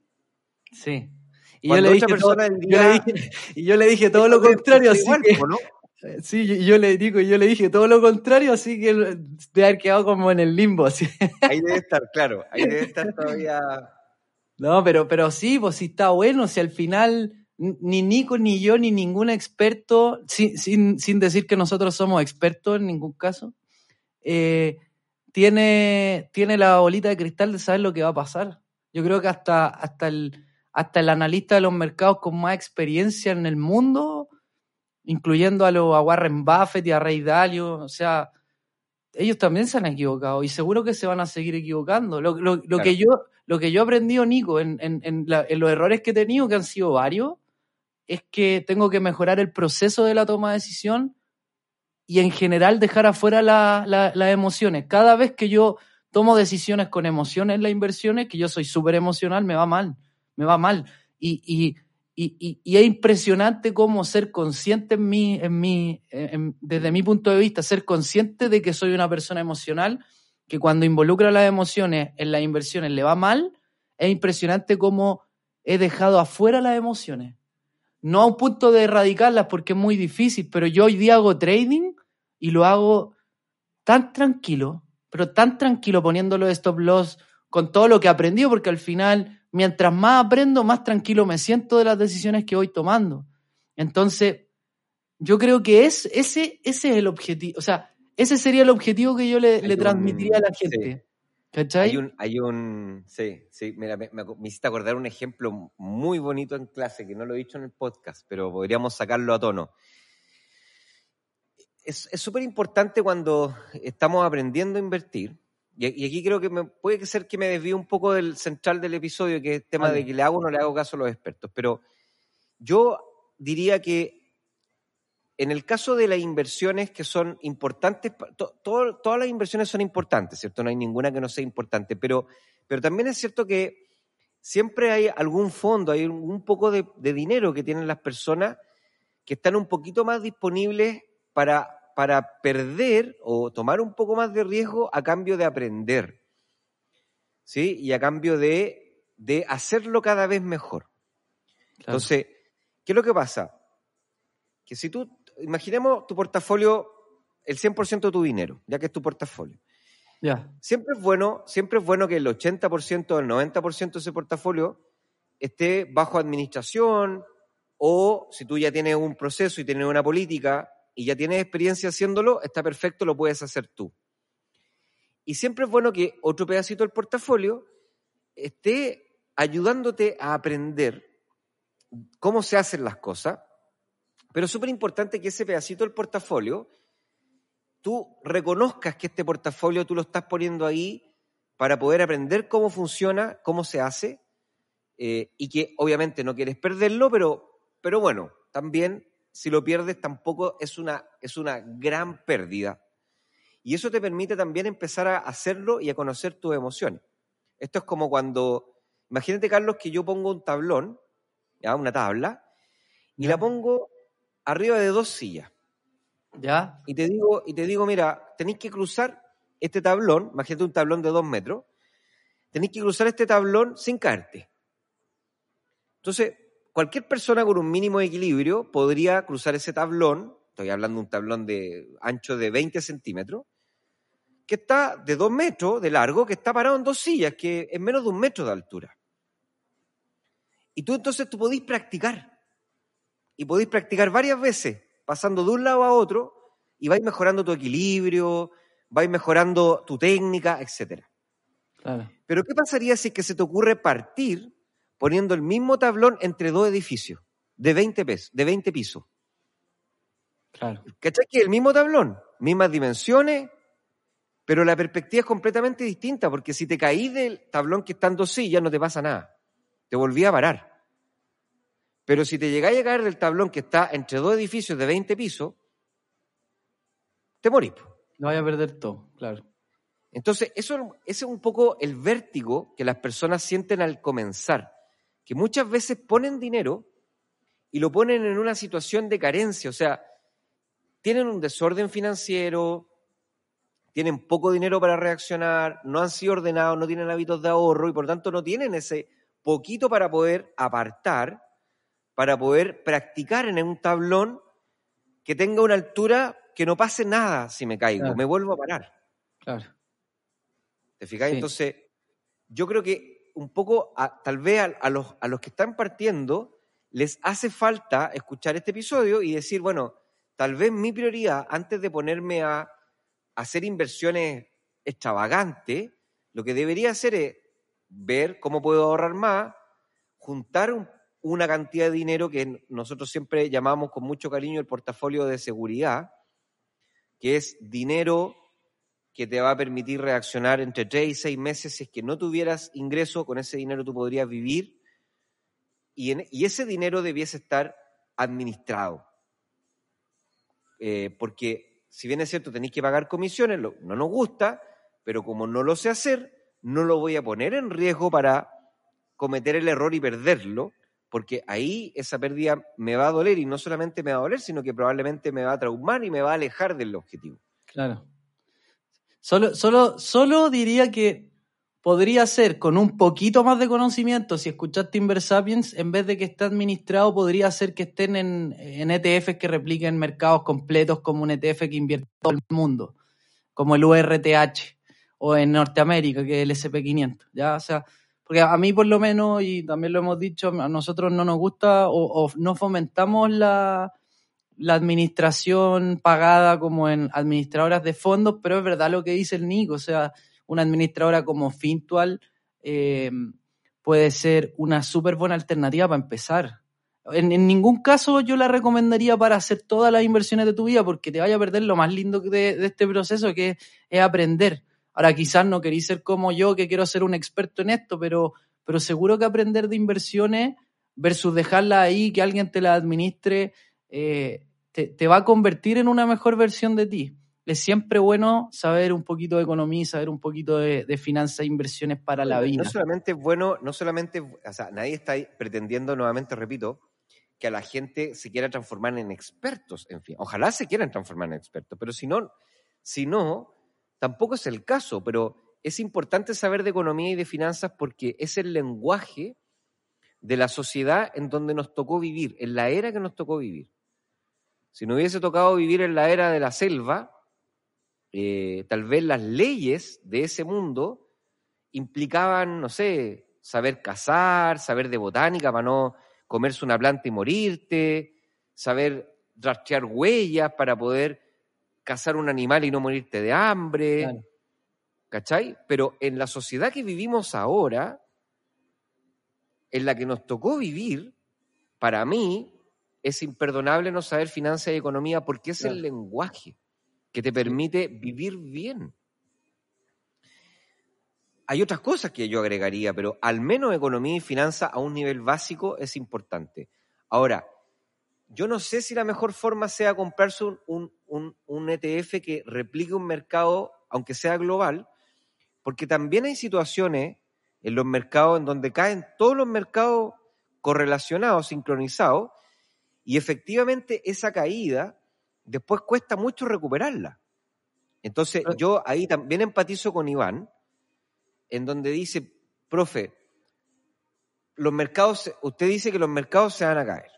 Sí. Y yo, le dije todo, yo le dije- y yo le dije todo lo contrario, así Igual, que, ¿no? Sí, y yo le digo, yo le dije todo lo contrario, así que debe haber quedado como en el limbo, así. Ahí debe estar, claro. Ahí debe estar todavía. No, pero, pero sí, pues sí está bueno, si al final ni Nico, ni yo, ni ningún experto, sin, sin, sin decir que nosotros somos expertos en ningún caso, eh, tiene, tiene la bolita de cristal de saber lo que va a pasar. Yo creo que hasta, hasta, el, hasta el analista de los mercados con más experiencia en el mundo, incluyendo a, los, a Warren Buffett y a Ray Dalio, o sea, ellos también se han equivocado y seguro que se van a seguir equivocando. Lo, lo- lo Claro. que yo, lo que yo he aprendido, Nico, en, en- en la- en los errores que he tenido, que han sido varios, es que tengo que mejorar el proceso de la toma de decisión y en general dejar afuera la- la- las emociones. Cada vez que yo tomo decisiones con emociones en las inversiones, que yo soy súper emocional, me va mal, me va mal. Y, y, y, y- y es impresionante cómo ser consciente en mí, en desde mi punto de vista, ser consciente de que soy una persona emocional, que cuando involucra las emociones en las inversiones le va mal, es impresionante cómo he dejado afuera las emociones. No a un punto de erradicarlas porque es muy difícil, pero yo hoy día hago trading y lo hago tan tranquilo, pero tan tranquilo poniendo los stop loss con todo lo que he aprendido, porque al final, mientras más aprendo, más tranquilo me siento de las decisiones que voy tomando. Entonces, yo creo que es, ese, ese es el objetivo, o sea, ese sería el objetivo que yo le, un- transmitiría a la sí. gente. ¿Cachai? Hay un, hay un, sí, sí, mira, me, me, aco- me hiciste acordar un ejemplo muy bonito en clase, que no lo he dicho en el podcast, pero podríamos sacarlo a tono. Es es súper importante cuando estamos aprendiendo a invertir, y, aquí creo que me, puede ser que me desvíe un poco del central del episodio, que es el tema Vale. de que le hago o no le hago caso a los expertos, pero yo diría que en el caso de las inversiones que son importantes, to- todas las inversiones son importantes, ¿cierto? No hay ninguna que no sea importante, pero, pero también es cierto que siempre hay algún fondo, hay un poco de, de dinero que tienen las personas que están un poquito más disponibles para, para perder o tomar un poco más de riesgo a cambio de aprender, ¿sí? Y a cambio de, de hacerlo cada vez mejor. Claro. Entonces, ¿qué es lo que pasa? Que si tú, imaginemos tu portafolio el 100% de tu dinero, ya que es tu portafolio. Ya. Siempre es bueno, siempre es bueno que el 80% o el 90% de ese portafolio esté bajo administración o si tú ya tienes un proceso y tienes una política y ya tienes experiencia haciéndolo, está perfecto, lo puedes hacer tú. Y siempre es bueno que otro pedacito del portafolio esté ayudándote a aprender cómo se hacen las cosas, pero es súper importante que ese pedacito del portafolio, tú reconozcas que este portafolio tú lo estás poniendo ahí para poder aprender cómo funciona, cómo se hace, eh, y que obviamente no quieres perderlo, pero, pero bueno, también si lo pierdes tampoco es una, es una gran pérdida. Y eso te permite también empezar a hacerlo y a conocer tus emociones. Esto es como cuando, imagínate Carlos que yo pongo un tablón, ¿ya? una tabla, y la pongo arriba de dos sillas. ¿Ya? Y te digo, y te digo, mira, tenéis que cruzar este tablón, imagínate un tablón de dos metros, tenéis que cruzar este tablón sin caerte. Entonces, cualquier persona con un mínimo de equilibrio podría cruzar ese tablón, estoy hablando de un tablón de ancho de 20 centímetros, que está de dos metros de largo, que está parado en dos sillas, que es menos de un metro de altura. Y tú entonces tú podéis practicar. Y podéis practicar varias veces, pasando de un lado a otro, y vais mejorando tu equilibrio, vais mejorando tu técnica, etc. Claro. Pero ¿qué pasaría si es que se te ocurre partir poniendo el mismo tablón entre dos edificios de 20, pes- de 20 pisos? Claro. ¿Cachai? Que el mismo tablón, mismas dimensiones, pero la perspectiva es completamente distinta, porque si te caís del tablón que está en dos sillas, no te pasa nada. Te volví a parar. Pero si te llegáis a caer del tablón que está entre dos edificios de 20 pisos, te morís. No vaya a perder todo, claro. Entonces, eso, ese es un poco el vértigo que las personas sienten al comenzar, que muchas veces ponen dinero y lo ponen en una situación de carencia, o sea, tienen un desorden financiero, tienen poco dinero para reaccionar, no han sido ordenados, no tienen hábitos de ahorro y por tanto no tienen ese poquito para poder apartar, para poder practicar en un tablón que tenga una altura que no pase nada si me caigo, Claro. me vuelvo a parar. Claro. ¿Te fijáis? Sí. Entonces, yo creo que un poco, a- tal vez a, los, a los que están partiendo, les hace falta escuchar este episodio y decir, bueno, tal vez mi prioridad, antes de ponerme a, hacer inversiones extravagantes, lo que debería hacer es ver cómo puedo ahorrar más, juntar un- una cantidad de dinero que nosotros siempre llamamos con mucho cariño el portafolio de seguridad, que es dinero que te va a permitir reaccionar entre 3 y 6 meses. Si es que no tuvieras ingreso, con ese dinero tú podrías vivir y, ese dinero debiese estar administrado. Eh, porque si bien es cierto, tenéis que pagar comisiones, no nos gusta, pero como no lo sé hacer, no lo voy a poner en riesgo para cometer el error y perderlo, porque ahí esa pérdida me va a doler y no solamente me va a doler, sino que probablemente me va a traumar y me va a alejar del objetivo. Claro. Solo, solo, solo diría que podría ser con un poquito más de conocimiento, si escuchaste Inversapiens, en vez de que esté administrado, podría ser que estén en, en ETFs que repliquen mercados completos como un ETF que invierte todo el mundo, como el URTH, o en Norteamérica, que es el SP500, ¿ya? O sea, porque a mí por lo menos, y también lo hemos dicho, a nosotros no nos gusta o no fomentamos la, la administración pagada como en administradoras de fondos, pero es verdad lo que dice el Nico, o sea, una administradora como Fintual eh, puede ser una súper buena alternativa para empezar. En, ningún caso yo la recomendaría para hacer todas las inversiones de tu vida porque te vaya a perder lo más lindo de, este proceso que es, es aprender. Ahora quizás no queréis ser como yo que quiero ser un experto en esto, pero, pero seguro que aprender de inversiones versus dejarla ahí, que alguien te la administre, eh, te, te, va a convertir en una mejor versión de ti. Es siempre bueno saber un poquito de economía, saber un poquito de, de finanzas e inversiones para la vida. No solamente es bueno, no solamente, o sea, nadie está pretendiendo, nuevamente repito, que a la gente se quiera transformar en expertos, en fin. Ojalá se quieran transformar en expertos, pero si no, si no, tampoco es el caso, pero es importante saber de economía y de finanzas porque es el lenguaje de la sociedad en donde nos tocó vivir, en la era que nos tocó vivir. Si no hubiese tocado vivir en la era de la selva, eh, tal vez las leyes de ese mundo implicaban, no sé, saber cazar, saber de botánica para no comerse una planta y morirte, saber rastrear huellas para poder cazar un animal y no morirte de hambre. Claro. ¿Cachai? Pero en la sociedad que vivimos ahora, en la que nos tocó vivir, para mí es imperdonable no saber finanzas y economía porque es Claro. el lenguaje que te permite vivir bien. Hay otras cosas que yo agregaría, pero al menos economía y finanzas a un nivel básico es importante. Ahora, yo no sé si la mejor forma sea comprarse un, un- un- un ETF que replique un mercado, aunque sea global, porque también hay situaciones en los mercados en donde caen todos los mercados correlacionados, sincronizados, y efectivamente esa caída después cuesta mucho recuperarla. Entonces yo ahí también empatizo con Iván, en donde dice, profe, los mercados, usted dice que los mercados se van a caer.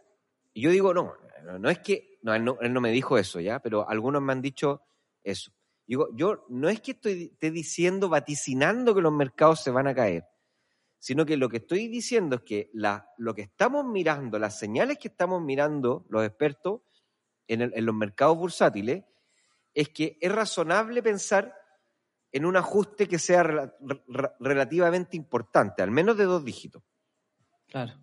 Y yo digo, no, no, no es que, no él, no, él no me dijo eso ya, pero algunos me han dicho eso. Digo, yo no es que estoy esté diciendo, vaticinando que los mercados se van a caer, sino que lo que estoy diciendo es que la, lo que estamos mirando, las señales que estamos mirando los expertos en, el- en los mercados bursátiles, es que es razonable pensar en un ajuste que sea rela- re- relativamente importante, al menos de dos dígitos. Claro.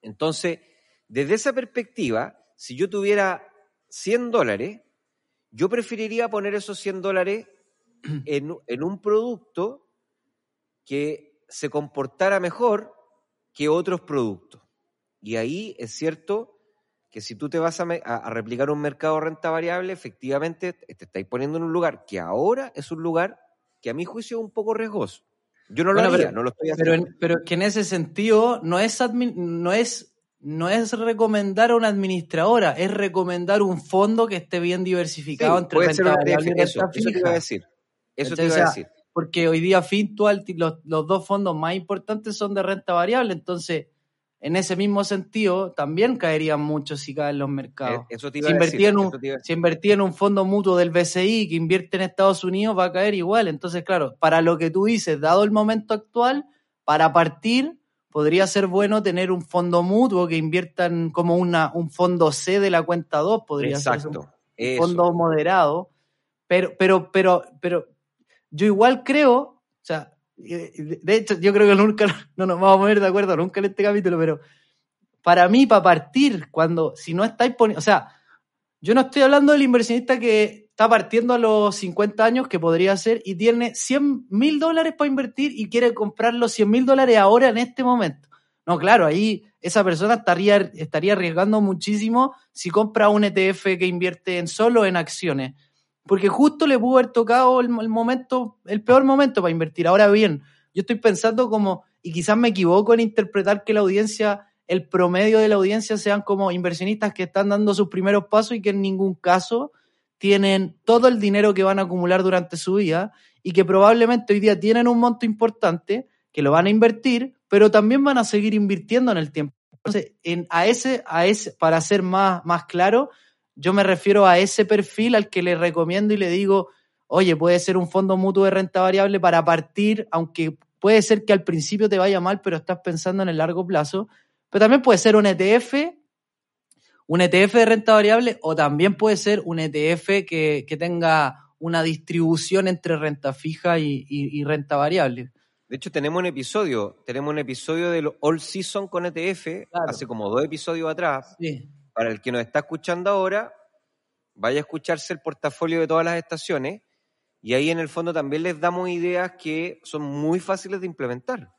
Entonces, desde esa perspectiva, si yo tuviera 100 dólares, yo preferiría poner esos 100 dólares en, en un producto que se comportara mejor que otros productos. Y ahí es cierto que si tú te vas a, replicar un mercado de renta variable, efectivamente te estáis poniendo en un lugar que ahora es un lugar que a mi juicio es un poco riesgoso. Yo no lo Bueno, haría, pero- no lo estoy Pero, haciendo. en- pero es que en ese sentido no es, no, es, no es recomendar a una administradora, es recomendar un fondo que esté bien diversificado Sí, entre puede renta ser una variable y eso, te iba a decir. Eso te iba O a sea, decir. Porque hoy día Fintual, los, los dos fondos más importantes son de renta variable, entonces en ese mismo sentido también caerían mucho si caen los mercados. Eh, Eso te Si iba decir. invertía, en un, si invertía en un fondo mutuo del BCI que invierte en Estados Unidos, va a caer igual. Entonces, claro, para lo que tú dices, dado el momento actual, para partir, podría ser bueno tener un fondo mutuo que inviertan como una, un fondo C de la cuenta 2, podría ser Exacto. un eso. fondo moderado. Pero, pero, pero, pero yo igual creo, o sea, de de hecho, yo creo que nunca no nos vamos a poner de acuerdo nunca en este capítulo, pero para mí, para partir, cuando, si no estáis poniendo, o sea, yo no estoy hablando del inversionista que está partiendo a los 50 años, que podría ser, y tiene 100 mil dólares para invertir y quiere comprar los 100 mil dólares ahora en este momento. No, claro, ahí esa persona estaría, estaría arriesgando muchísimo si compra un ETF que invierte en solo en acciones. Porque justo le pudo haber tocado el, momento, el peor momento para invertir. Ahora bien, yo estoy pensando como, y quizás me equivoco en interpretar que la audiencia, el promedio de la audiencia sean como inversionistas que están dando sus primeros pasos y que en ningún caso tienen todo el dinero que van a acumular durante su vida y que probablemente hoy día tienen un monto importante que lo van a invertir, pero también van a seguir invirtiendo en el tiempo. Entonces, en, a ese, a ese, para ser más, más claro, yo me refiero a ese perfil al que le recomiendo y le digo, oye, puede ser un fondo mutuo de renta variable para partir, aunque puede ser que al principio te vaya mal, pero estás pensando en el largo plazo. Pero también puede ser un ETF, un ETF de renta variable, o también puede ser un ETF que, que tenga una distribución entre renta fija y, y- y renta variable. De hecho, tenemos un episodio, tenemos un episodio del All Season con ETF, Claro. hace como dos episodios atrás. Sí, Para el que nos está escuchando ahora, vaya a escucharse el portafolio de todas las estaciones y ahí en el fondo también les damos ideas que son muy fáciles de implementar.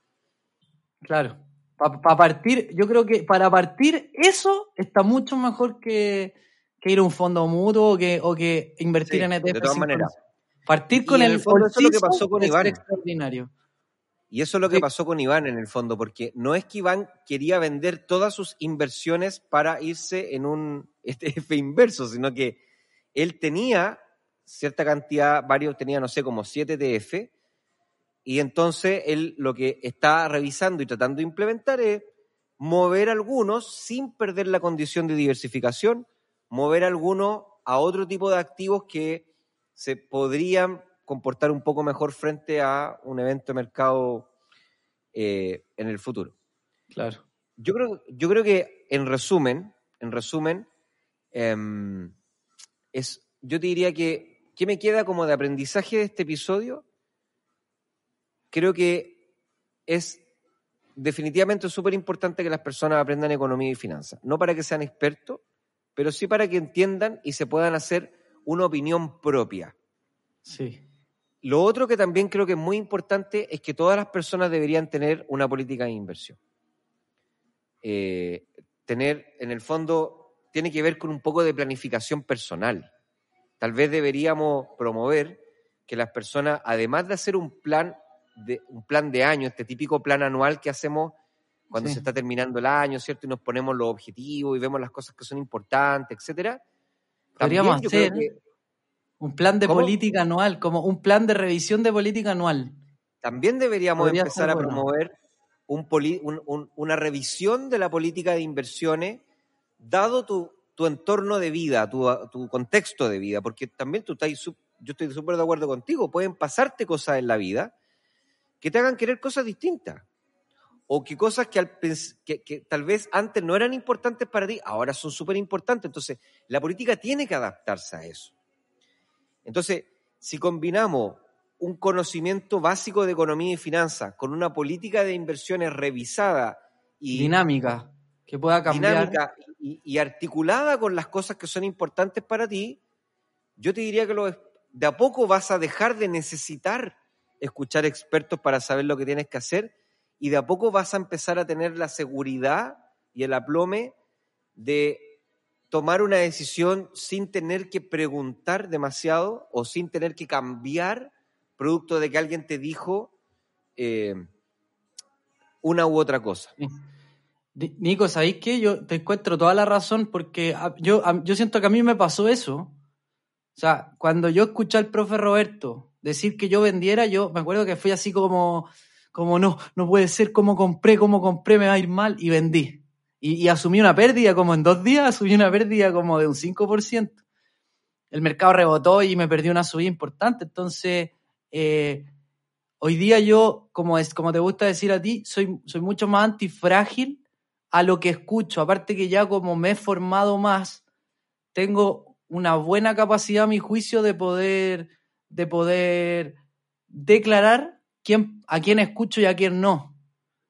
claro. Para partir, yo creo que para partir eso está mucho mejor que, que ir a un fondo mutuo o que, o que invertir Sí, en ETF. de todas maneras. Partir Y con en el, el fondo eso es lo que pasó con extraordinario. Y eso es lo que pasó con Iván en el fondo, porque no es que Iván quería vender todas sus inversiones para irse en un *laughs* ETF inverso, sino que él tenía cierta cantidad, varios tenía, no sé, como siete ETF, y entonces él lo que está revisando y tratando de implementar es mover algunos sin perder la condición de diversificación, mover algunos a otro tipo de activos que se podrían comportar un poco mejor frente a un evento de mercado eh, en el futuro. Claro. Yo creo, yo creo que en resumen, en resumen, em, es, yo te diría que, ¿qué me queda como de aprendizaje de este episodio? Creo que es definitivamente súper importante que las personas aprendan economía y finanzas. No para que sean expertos, pero sí para que entiendan y se puedan hacer una opinión propia. Sí. Lo otro que también creo que es muy importante es que todas las personas deberían tener una política de inversión. Eh, tener, en el fondo, tiene que ver con un poco de planificación personal. Tal vez deberíamos promover que las personas, además de hacer un plan de, un plan de año, este típico plan anual que hacemos cuando Sí. se está terminando el año, ¿cierto? Y nos ponemos los objetivos y vemos las cosas que son importantes, etcétera. Podríamos También yo creo hacer que un plan de ¿Cómo? política anual, como un plan de revisión de política anual. también deberíamos Podría empezar a bueno. promover un poli- un- un- una revisión de la política de inversiones, dado tu, tu entorno de vida, tu, tu contexto de vida, porque también tú estás, yo estoy súper de acuerdo contigo, pueden pasarte cosas en la vida que te hagan querer cosas distintas. O que cosas que, al que tal vez antes no eran importantes para ti, ahora son súper importantes. Entonces, la política tiene que adaptarse a eso. Entonces, si combinamos un conocimiento básico de economía y finanzas con una política de inversiones revisada y Dinámica, que pueda cambiar. dinámica y, y articulada con las cosas que son importantes para ti, yo te diría que lo- de a poco vas a dejar de necesitar escuchar expertos para saber lo que tienes que hacer y de a poco vas a empezar a tener la seguridad y el aplome de tomar una decisión sin tener que preguntar demasiado o sin tener que cambiar producto de que alguien te dijo eh, una u otra cosa. Nico, ¿sabéis qué? Yo te encuentro toda la razón porque a- yo, a- yo siento que a mí me pasó eso. O sea, cuando yo escuché al profe Roberto decir que yo vendiera, yo me acuerdo que fui así como, como no, no puede ser, como compré, como compré, me va a ir mal, y vendí. Y, asumí una pérdida, como en dos días, asumí una pérdida como de un 5%. El mercado rebotó y me perdí una subida importante. Entonces, eh, hoy día yo, como, es, como te gusta decir a ti, soy, soy mucho más antifrágil a lo que escucho. Aparte que ya como me he formado más, tengo una buena capacidad a mi juicio de poder, de poder declarar quién, a quién escucho y a quién no.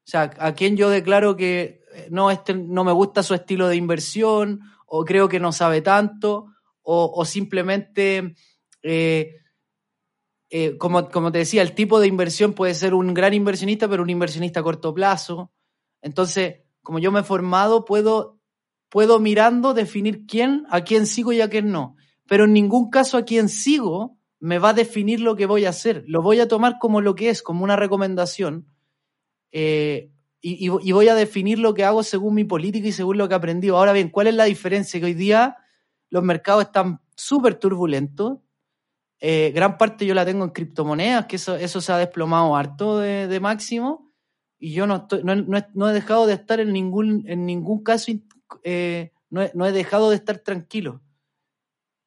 O sea, a quién yo declaro que no, este, no me gusta su estilo de inversión, o creo que no sabe tanto, o, simplemente, eh, eh, como, como te decía, el tipo de inversión puede ser un gran inversionista, pero un inversionista a corto plazo. Entonces, como yo me he formado, puedo, puedo mirando definir quién, a quién sigo y a quién no. Pero en ningún caso a quién sigo me va a definir lo que voy a hacer. Lo voy a tomar como lo que es, como una recomendación. eh, y, y- voy a definir lo que hago según mi política y según lo que he aprendido. Ahora bien, ¿cuál es la diferencia? Que hoy día los mercados están súper turbulentos. Eh, gran parte yo la tengo en criptomonedas, que eso, eso se ha desplomado harto de, máximo. Y yo no, estoy, no, no he, dejado de estar en ningún, en ningún caso, eh, no, he, no he dejado de estar tranquilo.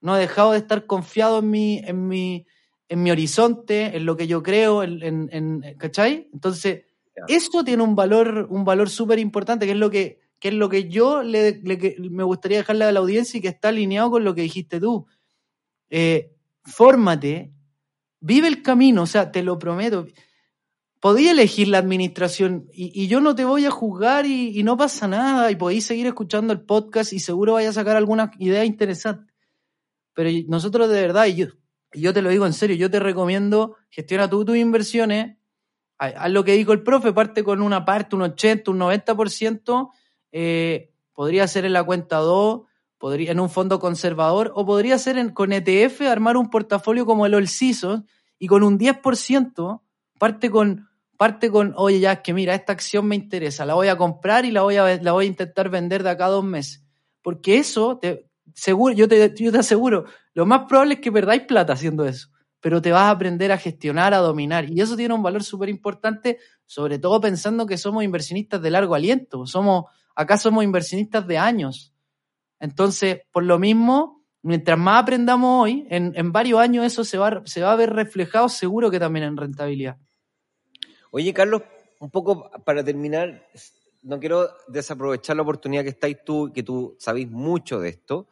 No he dejado de estar confiado en mi, en mi, en mi horizonte, en lo que yo creo, en, en, en- ¿cachai? Entonces. Eso tiene un valor, un valor súper importante, que es lo que, que es lo que yo le, me gustaría dejarle a la audiencia y que está alineado con lo que dijiste tú. Eh, fórmate, vive el camino, o sea, te lo prometo. Podía elegir la administración y, y yo no te voy a juzgar y, y no pasa nada y podéis seguir escuchando el podcast y seguro vaya a sacar alguna idea interesante. Pero nosotros de verdad, y yo, y yo te lo digo en serio, yo te recomiendo, gestiona tú tus inversiones, haz lo que dijo el profe, parte con una parte, un 80, un 90%, eh, podría ser en la cuenta 2, podría, en un fondo conservador, o podría ser en- con ETF, armar un portafolio como el Seasons, y con un 10% parte con, parte con, oye, ya es que mira, esta acción me interesa, la voy a comprar y la voy a, la voy a intentar vender de acá a dos meses. Porque eso, te, seguro, yo te, yo te aseguro, lo más probable es que perdáis plata haciendo eso, pero te vas a aprender a gestionar, a dominar. Y eso tiene un valor súper importante, sobre todo pensando que somos inversionistas de largo aliento. Somos, acá somos inversionistas de años. Entonces, por lo mismo, Mientras más aprendamos hoy, en, en varios años eso se va, se va a ver reflejado seguro que también en rentabilidad. Oye, Carlos, un poco para terminar, no quiero desaprovechar la oportunidad que estáis tú, que tú sabéis mucho de esto,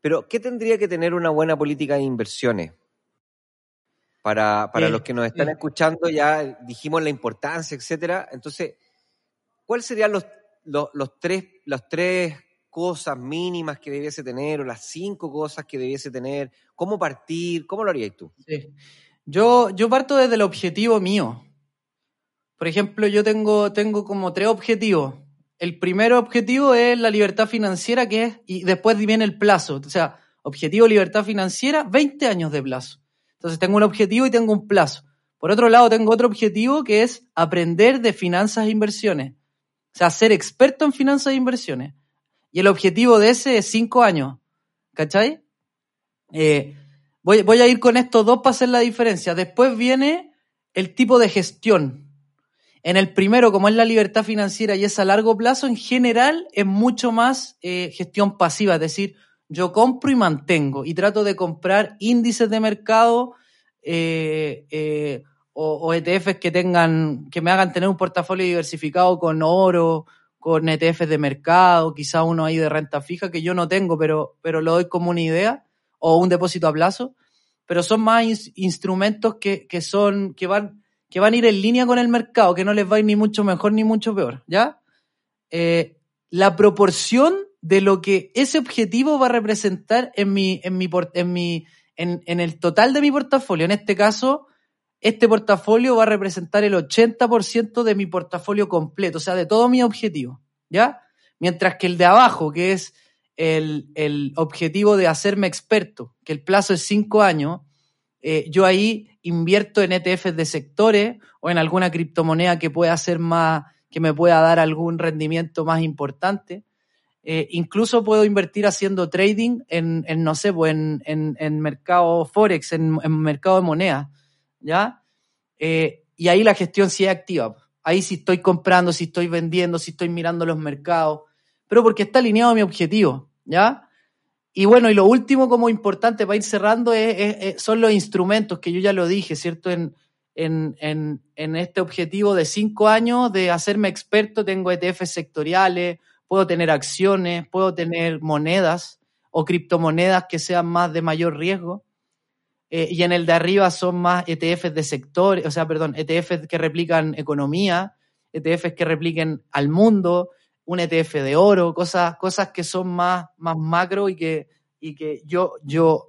pero ¿qué tendría que tener una buena política de inversiones? Para, para los que nos están escuchando, ya dijimos la importancia, etcétera. Entonces, ¿cuáles serían los, los, los tres, las tres cosas mínimas que debiese tener o las cinco cosas que debiese tener? ¿Cómo partir? ¿Cómo lo harías tú? Sí. Yo, yo parto desde el objetivo mío. Por ejemplo, yo tengo, tengo como tres objetivos. El primer objetivo es la libertad financiera, que es, y después viene el plazo. O sea, objetivo libertad financiera, 20 años de plazo. Entonces tengo un objetivo y tengo un plazo. Por otro lado, tengo otro objetivo que es aprender de finanzas e inversiones. O sea, ser experto en finanzas e inversiones. Y el objetivo de ese es cinco años. ¿Cachai? Eh, voy, a ir con estos dos para hacer la diferencia. Después viene el tipo de gestión. En el primero, como es la libertad financiera y es a largo plazo, en general es mucho más eh, gestión pasiva, es decir, yo compro y mantengo y trato de comprar índices de mercado eh, eh, o, o ETFs que tengan, que me hagan tener un portafolio diversificado con oro, con ETFs de mercado, quizá uno ahí de renta fija que yo no tengo, pero, pero lo doy como una idea, o un depósito a plazo, pero son más ins- instrumentos que, que son, que van, que van a ir en línea con el mercado, que no les va a ir ni mucho mejor ni mucho peor, ¿ya? Eh, la proporción de lo que ese objetivo va a representar en mi, en mi, en mi, en el total de mi portafolio. En este caso, este portafolio va a representar el 80% de mi portafolio completo, o sea, de todo mi objetivo, ¿ya? Mientras que el de abajo, que es el, el objetivo de hacerme experto, que el plazo es cinco años, eh, yo ahí invierto en ETFs de sectores o en alguna criptomoneda que pueda ser más, que me pueda dar algún rendimiento más importante. Eh, incluso puedo invertir haciendo trading en, no sé, pues en, en, mercado Forex, en, mercado de moneda, ¿ya? Eh, y ahí la gestión sí es activa. Ahí sí estoy comprando, si estoy vendiendo, si estoy mirando los mercados, pero porque está alineado a mi objetivo, ¿ya? Y bueno, y lo último como importante para ir cerrando es, son los instrumentos que yo ya lo dije, ¿cierto? En, en, en, en este objetivo de cinco años de hacerme experto, tengo ETFs sectoriales, puedo tener acciones, puedo tener monedas o criptomonedas que sean más de mayor riesgo. Eh, y en el de arriba son más ETFs de sector, o sea, perdón, ETFs que replican economía, ETFs que repliquen al mundo, un ETF de oro, cosas, cosas que son más, más macro y que, y que yo, yo,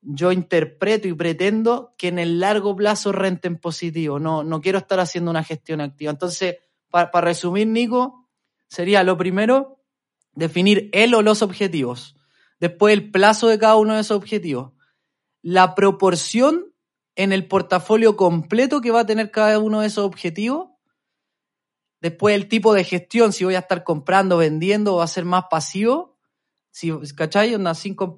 yo interpreto y pretendo que en el largo plazo renten positivo. No, no quiero estar haciendo una gestión activa. Entonces, para resumir, Nico, sería lo primero, definir el o los objetivos. Después el plazo de cada uno de esos objetivos. La proporción en el portafolio completo que va a tener cada uno de esos objetivos. Después el tipo de gestión, si voy a estar comprando, vendiendo va a ser más pasivo. Si, ¿Cachai?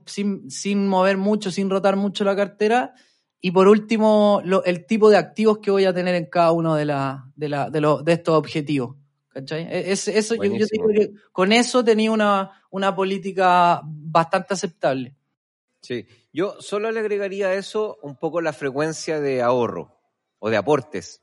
Sin, sin, mover mucho, sin rotar mucho la cartera. Y por último, lo- el tipo de activos que voy a tener en cada uno de, la, de, la, de, de estos objetivos. ¿Cachai? E- es- eso, yo, yo Buenísimo. digo que con eso tenía una, una política bastante aceptable. Sí, yo solo le agregaría a eso un poco la frecuencia de ahorro o de aportes.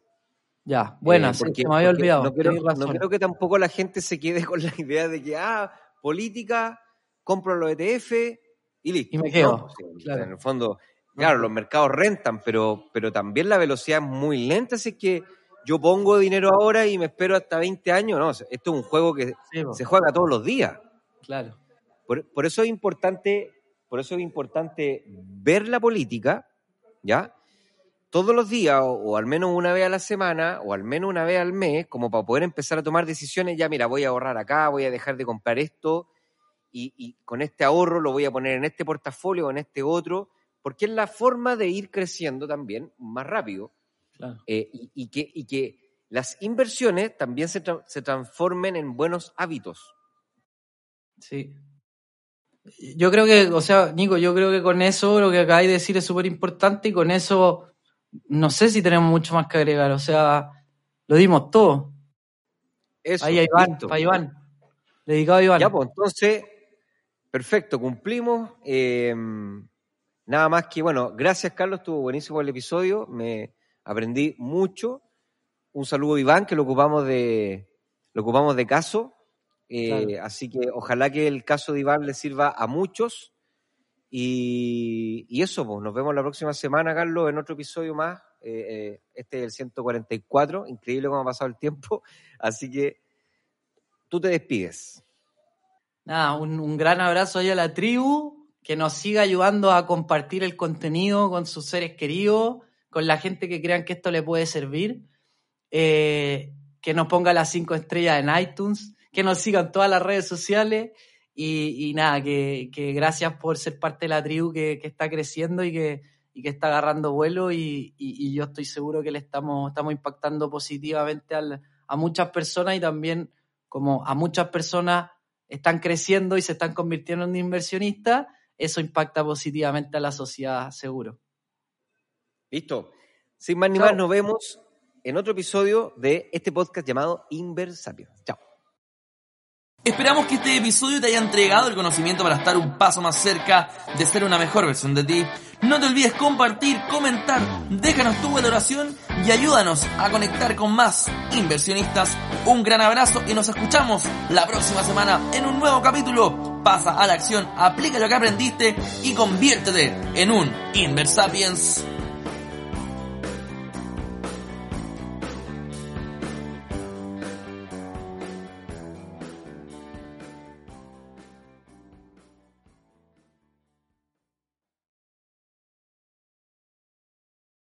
Ya, buena, Eh, sí, porque- se me había olvidado. No quiero que tampoco la gente se quede con la idea de que, ah, política, compro los ETF y listo. Y me quedo, No, pues, claro. En el fondo, claro, los mercados rentan, pero, pero también la velocidad es muy lenta, así que yo pongo dinero ahora y me espero hasta 20 años. No, esto es un juego que Sí, se juega todos los días. claro. Por, por eso es importante, por eso es importante ver la política, ¿ya? Todos los días, o, o al menos una vez a la semana, o al menos una vez al mes, como para poder empezar a tomar decisiones, ya mira, voy a ahorrar acá, voy a dejar de comprar esto, y, y con este ahorro lo voy a poner en este portafolio o en este otro, porque es la forma de ir creciendo también más rápido claro. eh, y, y que, y que las inversiones también se, tra- se transformen en buenos hábitos. Sí. Yo creo que, o sea, Nico, yo creo que con eso lo que acabáis de decir es súper importante y con eso no sé si tenemos mucho más que agregar. O sea, lo dimos todo. Eso, Ahí a Iván, para Iván. Dedicado a Iván. Ya, pues entonces, Perfecto, cumplimos. Eh, nada más que, bueno, gracias Carlos, estuvo buenísimo el episodio, me aprendí mucho. Un saludo a Iván, que lo ocupamos de, lo ocupamos de caso. Eh, Claro. Así que ojalá que el caso de Iván le sirva a muchos. Y, y eso, pues, nos vemos la próxima semana, Carlos, en otro episodio más. Eh, eh, este es el 144, increíble cómo ha pasado el tiempo. *laughs* Así que tú te despides. Nada, un, un gran abrazo ahí a la tribu, que nos siga ayudando a compartir el contenido con sus seres queridos, con la gente que crean que esto le puede servir, eh, que nos ponga las cinco estrellas en iTunes, que nos sigan todas las redes sociales y, nada, que, gracias por ser parte de la tribu que, está creciendo y que, está agarrando vuelo y, yo estoy seguro que le estamos, impactando positivamente a muchas personas y también como a muchas personas están creciendo y se están convirtiendo en inversionistas, eso impacta positivamente a la sociedad, seguro. Listo. Sin más ni Chao. más, nos vemos en otro episodio de este podcast llamado Inversapiens. Chao. Esperamos que este episodio te haya entregado el conocimiento para estar un paso más cerca de ser una mejor versión de ti. No te olvides compartir, comentar, déjanos tu valoración y ayúdanos a conectar con más inversionistas. Un gran abrazo y nos escuchamos la próxima semana en un nuevo capítulo. Pasa a la acción, aplica lo que aprendiste y conviértete en un Inversapiens.